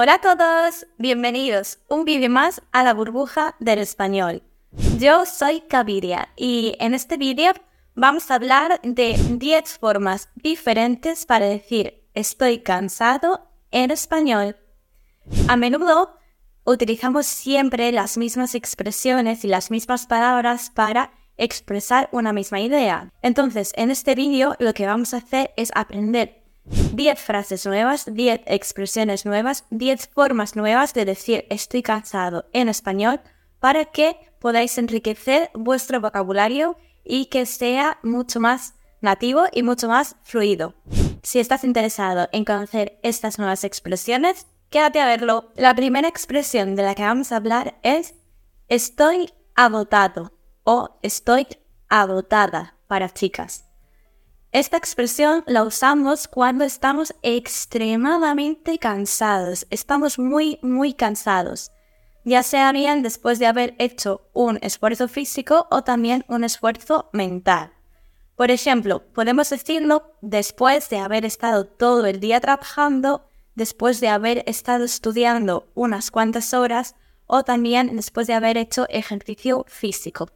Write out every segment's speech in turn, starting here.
Hola a todos, bienvenidos un vídeo más a la burbuja del español. Yo soy Caviria y en este vídeo vamos a hablar de 10 formas diferentes para decir estoy cansado en español. A menudo utilizamos siempre las mismas expresiones y las mismas palabras para expresar una misma idea. Entonces, en este vídeo lo que vamos a hacer es aprender 10 frases nuevas, 10 expresiones nuevas, 10 formas nuevas de decir estoy cansado en español para que podáis enriquecer vuestro vocabulario y que sea mucho más nativo y mucho más fluido. Si estás interesado en conocer estas nuevas expresiones, quédate a verlo. La primera expresión de la que vamos a hablar es estoy agotado o estoy agotada para chicas. Esta expresión la usamos cuando estamos extremadamente cansados, estamos muy, muy cansados, ya sea bien después de haber hecho un esfuerzo físico o también un esfuerzo mental. Por ejemplo, podemos decirlo después de haber estado todo el día trabajando, después de haber estado estudiando unas cuantas horas o también después de haber hecho ejercicio físico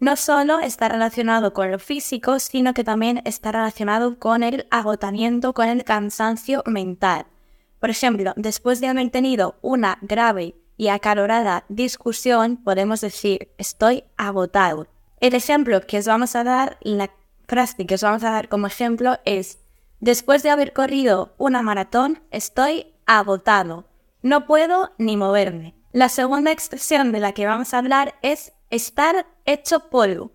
no solo está relacionado con lo físico, sino que también está relacionado con el agotamiento, con el cansancio mental. Por ejemplo, después de haber tenido una grave y acalorada discusión, podemos decir estoy agotado. El ejemplo que os vamos a dar, la frase que os vamos a dar como ejemplo es después de haber corrido una maratón, estoy agotado. No puedo ni moverme. La segunda expresión de la que vamos a hablar es estar hecho polvo.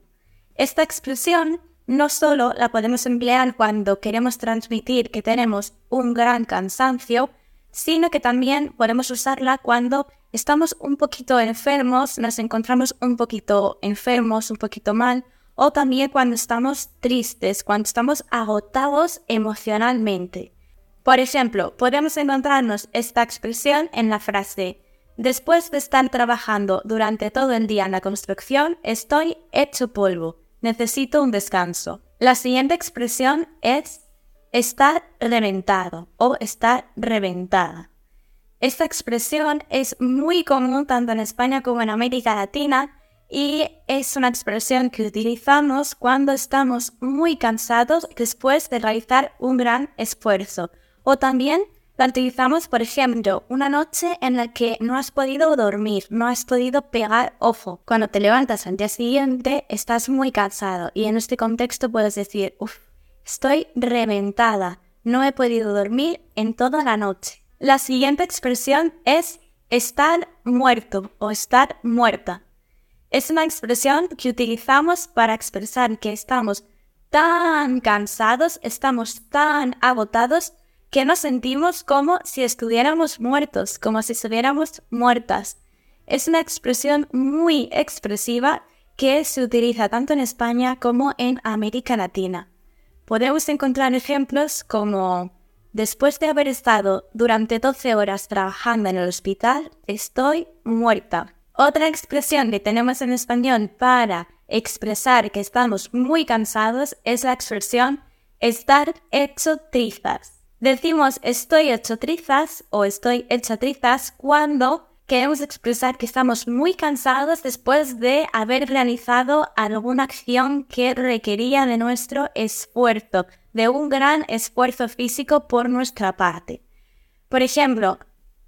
Esta expresión no solo la podemos emplear cuando queremos transmitir que tenemos un gran cansancio, sino que también podemos usarla cuando estamos un poquito enfermos, nos encontramos un poquito enfermos, un poquito mal, o también cuando estamos tristes, cuando estamos agotados emocionalmente. Por ejemplo, podemos encontrarnos esta expresión en la frase Después de estar trabajando durante todo el día en la construcción, estoy hecho polvo. Necesito un descanso. La siguiente expresión es estar reventado o estar reventada. Esta expresión es muy común tanto en España como en América Latina y es una expresión que utilizamos cuando estamos muy cansados después de realizar un gran esfuerzo o también utilizamos, por ejemplo, una noche en la que no has podido dormir, no has podido pegar ojo. Cuando te levantas al día siguiente, estás muy cansado y en este contexto puedes decir, uff, estoy reventada, no he podido dormir en toda la noche. La siguiente expresión es estar muerto o estar muerta. Es una expresión que utilizamos para expresar que estamos tan cansados, estamos tan agotados que nos sentimos como si estuviéramos muertos, como si estuviéramos muertas. Es una expresión muy expresiva que se utiliza tanto en España como en América Latina. Podemos encontrar ejemplos como después de haber estado durante 12 horas trabajando en el hospital, estoy muerta. Otra expresión que tenemos en español para expresar que estamos muy cansados es la expresión estar hecho trizas. Decimos estoy hecho trizas o estoy hecha trizas cuando queremos expresar que estamos muy cansados después de haber realizado alguna acción que requería de nuestro esfuerzo, de un gran esfuerzo físico por nuestra parte. Por ejemplo,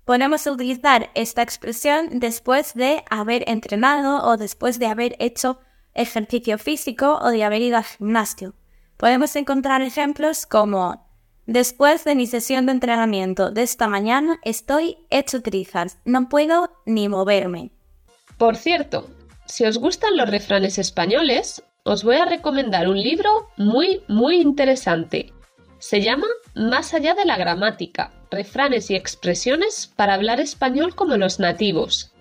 podemos utilizar esta expresión después de haber entrenado o después de haber hecho ejercicio físico o de haber ido al gimnasio. Podemos encontrar ejemplos como Después de mi sesión de entrenamiento de esta mañana estoy hecho trizas, no puedo ni moverme. Por cierto, si os gustan los refranes españoles, os voy a recomendar un libro muy, muy interesante. Se llama Más allá de la gramática, refranes y expresiones para hablar español como los nativos.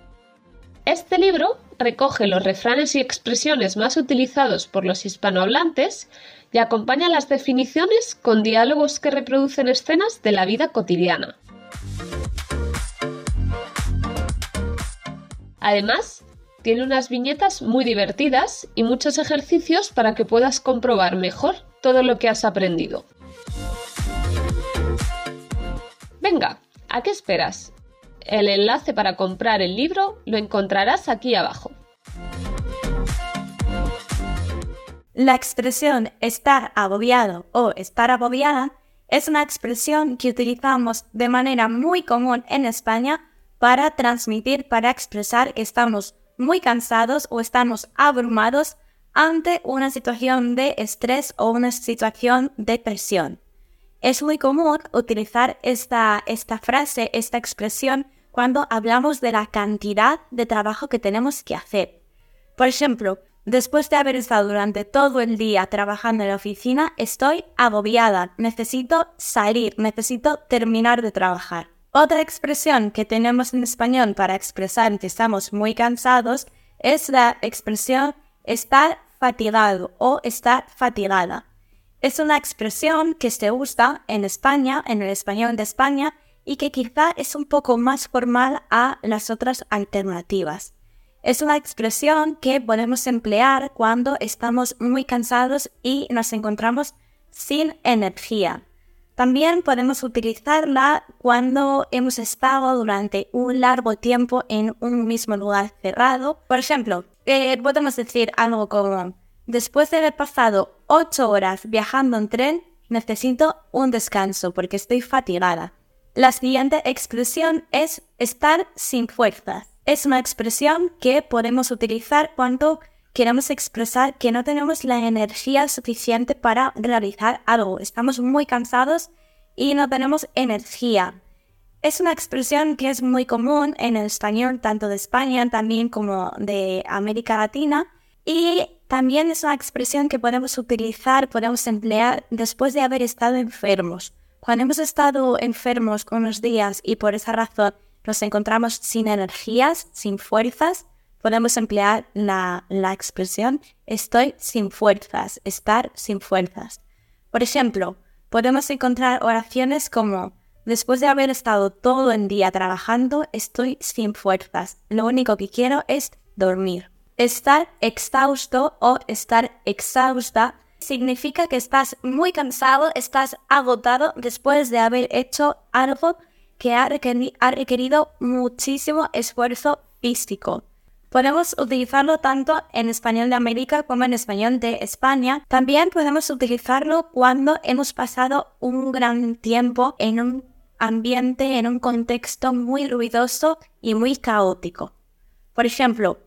Este libro recoge los refranes y expresiones más utilizados por los hispanohablantes y acompaña las definiciones con diálogos que reproducen escenas de la vida cotidiana. Además, tiene unas viñetas muy divertidas y muchos ejercicios para que puedas comprobar mejor todo lo que has aprendido. Venga, ¿a qué esperas? El enlace para comprar el libro lo encontrarás aquí abajo. La expresión estar agobiado o estar agobiada es una expresión que utilizamos de manera muy común en España para transmitir, para expresar que estamos muy cansados o estamos abrumados ante una situación de estrés o una situación de presión. Es muy común utilizar esta, esta frase, esta expresión, cuando hablamos de la cantidad de trabajo que tenemos que hacer. Por ejemplo, después de haber estado durante todo el día trabajando en la oficina, estoy agobiada, necesito salir, necesito terminar de trabajar. Otra expresión que tenemos en español para expresar que estamos muy cansados es la expresión estar fatigado o estar fatigada. Es una expresión que se usa en España, en el español de España, y que quizá es un poco más formal a las otras alternativas. Es una expresión que podemos emplear cuando estamos muy cansados y nos encontramos sin energía. También podemos utilizarla cuando hemos estado durante un largo tiempo en un mismo lugar cerrado. Por ejemplo, eh, podemos decir algo como, después de haber pasado ocho horas viajando en tren, necesito un descanso porque estoy fatigada. La siguiente expresión es estar sin fuerzas. Es una expresión que podemos utilizar cuando queremos expresar que no tenemos la energía suficiente para realizar algo. Estamos muy cansados y no tenemos energía. Es una expresión que es muy común en el español tanto de España también como de América Latina y también es una expresión que podemos utilizar, podemos emplear después de haber estado enfermos. Cuando hemos estado enfermos unos días y por esa razón nos encontramos sin energías, sin fuerzas, podemos emplear la, expresión estoy sin fuerzas, estar sin fuerzas. Por ejemplo, podemos encontrar oraciones como después de haber estado todo el día trabajando, estoy sin fuerzas. Lo único que quiero es dormir. Estar exhausto o estar exhausta significa que estás muy cansado, estás agotado después de haber hecho algo que ha, requerido muchísimo esfuerzo físico. Podemos utilizarlo tanto en español de América como en español de España. También podemos utilizarlo cuando hemos pasado un gran tiempo en un ambiente, en un contexto muy ruidoso y muy caótico. Por ejemplo,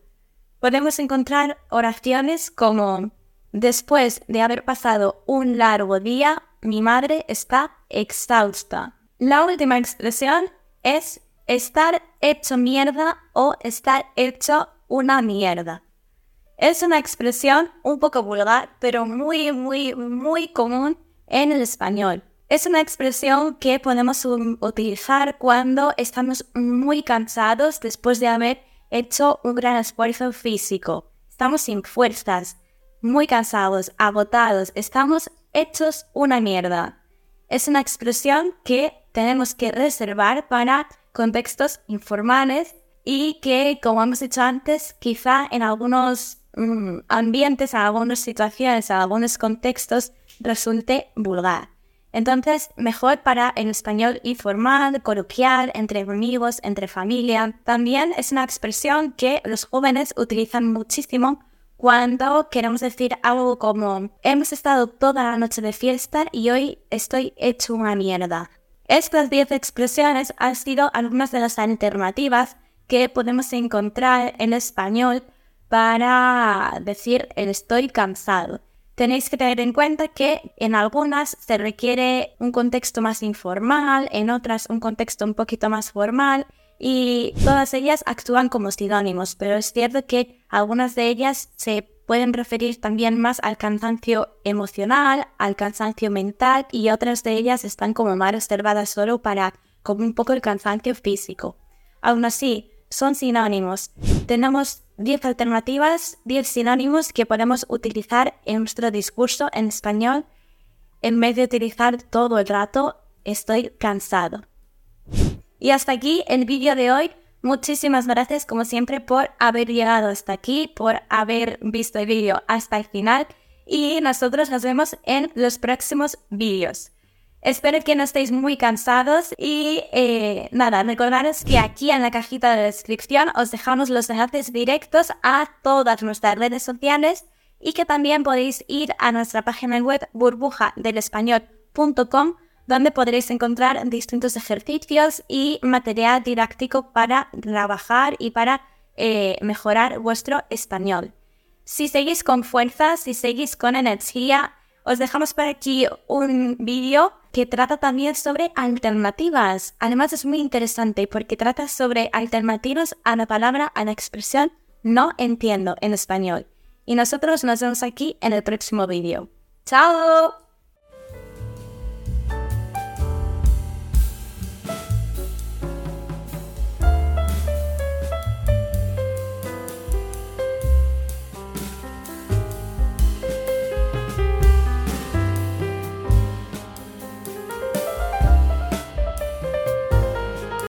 podemos encontrar oraciones como Después de haber pasado un largo día, mi madre está exhausta. La última expresión es estar hecho mierda o estar hecho una mierda. Es una expresión un poco vulgar, pero muy, muy, muy común en el español. Es una expresión que podemos utilizar cuando estamos muy cansados después de haber hecho un gran esfuerzo físico. Estamos sin fuerzas, muy cansados, agotados, estamos hechos una mierda. Es una expresión que tenemos que reservar para contextos informales y que, como hemos dicho antes, quizá en algunos mm, ambientes, en algunas situaciones, en algunos contextos resulte vulgar. Entonces, mejor para el español informal, coloquial, entre amigos, entre familia. También es una expresión que los jóvenes utilizan muchísimo cuando queremos decir algo como hemos estado toda la noche de fiesta y hoy estoy hecho una mierda. Estas 10 expresiones han sido algunas de las alternativas que podemos encontrar en español para decir el estoy cansado. Tenéis que tener en cuenta que en algunas se requiere un contexto más informal, en otras un contexto un poquito más formal y todas ellas actúan como sinónimos, pero es cierto que algunas de ellas se pueden referir también más al cansancio emocional, al cansancio mental y otras de ellas están como más reservadas solo para como un poco el cansancio físico. Aún así, son sinónimos. Tenemos 10 alternativas, 10 sinónimos que podemos utilizar en nuestro discurso en español en vez de utilizar todo el rato estoy cansado. Y hasta aquí el vídeo de hoy. Muchísimas gracias como siempre por haber llegado hasta aquí, por haber visto el vídeo hasta el final y nosotros nos vemos en los próximos vídeos. Espero que no estéis muy cansados y eh, nada, recordaros que aquí en la cajita de descripción os dejamos los enlaces directos a todas nuestras redes sociales y que también podéis ir a nuestra página web burbujadelespañol.com donde podréis encontrar distintos ejercicios y material didáctico para trabajar y para eh, mejorar vuestro español. Si seguís con fuerza, si seguís con energía, os dejamos por aquí un vídeo que trata también sobre alternativas. Además es muy interesante porque trata sobre alternativas a la palabra, a la expresión no entiendo en español. Y nosotros nos vemos aquí en el próximo vídeo. ¡Chao!